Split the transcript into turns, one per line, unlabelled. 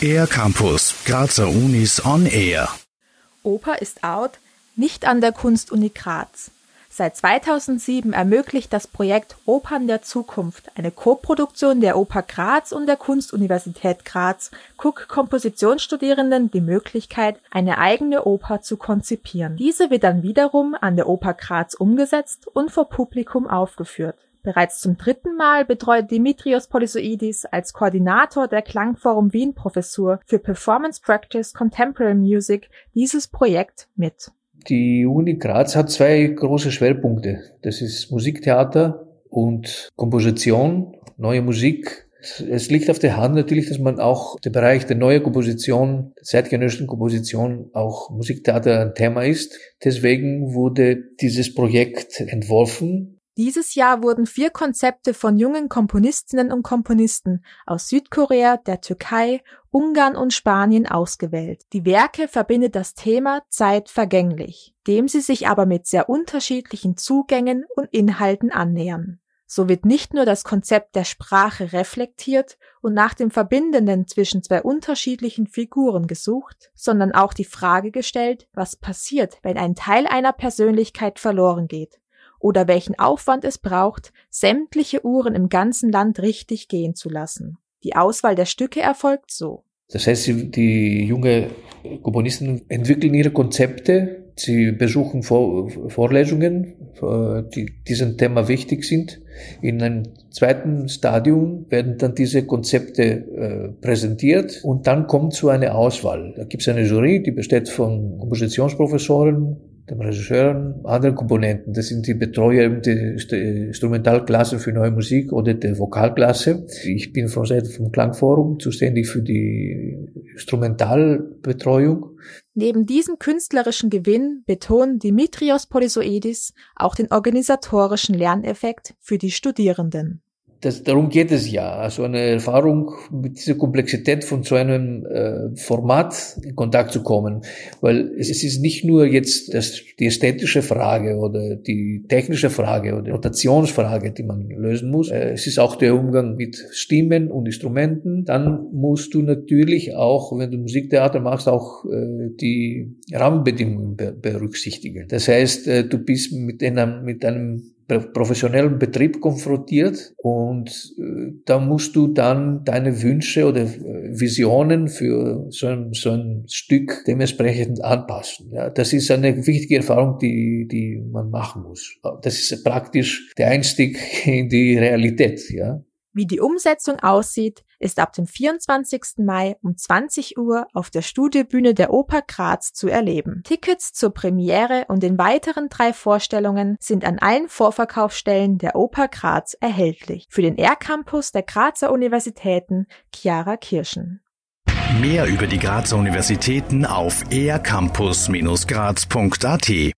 Air Campus, Grazer Unis on Air.
Oper ist out, nicht an der Kunstuni Graz. Seit 2007 ermöglicht das Projekt Opern der Zukunft, eine Koproduktion der Oper Graz und der Kunstuniversität Graz, Cook Kompositionsstudierenden die Möglichkeit, eine eigene Oper zu konzipieren. Diese wird dann wiederum an der Oper Graz umgesetzt und vor Publikum aufgeführt. Bereits zum dritten Mal betreut Dimitrios Polysoidis als Koordinator der Klangforum Wien Professur für Performance Practice Contemporary Music dieses Projekt mit.
Die Uni Graz hat zwei große Schwerpunkte. Das ist Musiktheater und Komposition, neue Musik. Es liegt auf der Hand natürlich, dass man auch der Bereich der neuen Komposition, der zeitgenössischen Komposition, auch Musiktheater ein Thema ist. Deswegen wurde dieses Projekt entworfen
dieses Jahr wurden vier Konzepte von jungen Komponistinnen und Komponisten aus Südkorea, der Türkei, Ungarn und Spanien ausgewählt. Die Werke verbindet das Thema Zeit vergänglich, dem sie sich aber mit sehr unterschiedlichen Zugängen und Inhalten annähern. So wird nicht nur das Konzept der Sprache reflektiert und nach dem Verbindenden zwischen zwei unterschiedlichen Figuren gesucht, sondern auch die Frage gestellt, was passiert, wenn ein Teil einer Persönlichkeit verloren geht oder welchen Aufwand es braucht, sämtliche Uhren im ganzen Land richtig gehen zu lassen. Die Auswahl der Stücke erfolgt so.
Das heißt, die junge Komponisten entwickeln ihre Konzepte, sie besuchen Vor Vorlesungen, äh, die diesem Thema wichtig sind. In einem zweiten Stadium werden dann diese Konzepte äh, präsentiert und dann kommt zu einer Auswahl. Da gibt es eine Jury, die besteht von Kompositionsprofessoren, dem Regisseur andere Komponenten. Das sind die Betreuer der Instrumentalklasse für neue Musik oder der Vokalklasse. Ich bin von Seite vom Klangforum zuständig für die Instrumentalbetreuung.
Neben diesem künstlerischen Gewinn betont Dimitrios Polysoidis auch den organisatorischen Lerneffekt für die Studierenden
das, darum geht es ja. Also eine Erfahrung mit dieser Komplexität von so einem äh, Format in Kontakt zu kommen. Weil es, es ist nicht nur jetzt das, die ästhetische Frage oder die technische Frage oder die Notationsfrage, die man lösen muss. Äh, es ist auch der Umgang mit Stimmen und Instrumenten. Dann musst du natürlich auch, wenn du Musiktheater machst, auch äh, die Rahmenbedingungen berücksichtigen. Das heißt, äh, du bist mit einem, mit einem professionellen Betrieb konfrontiert und äh, da musst du dann deine Wünsche oder äh, Visionen für so ein, so ein Stück dementsprechend anpassen. Ja, das ist eine wichtige Erfahrung, die, die man machen muss. Das ist praktisch der Einstieg in die Realität. Ja.
Wie die Umsetzung aussieht, ist ab dem 24. Mai um 20 Uhr auf der Studiobühne der Oper Graz zu erleben. Tickets zur Premiere und den weiteren drei Vorstellungen sind an allen Vorverkaufsstellen der Oper Graz erhältlich. Für den R-Campus der Grazer Universitäten Chiara Kirschen.
Mehr über die Grazer Universitäten auf ercampus-graz.at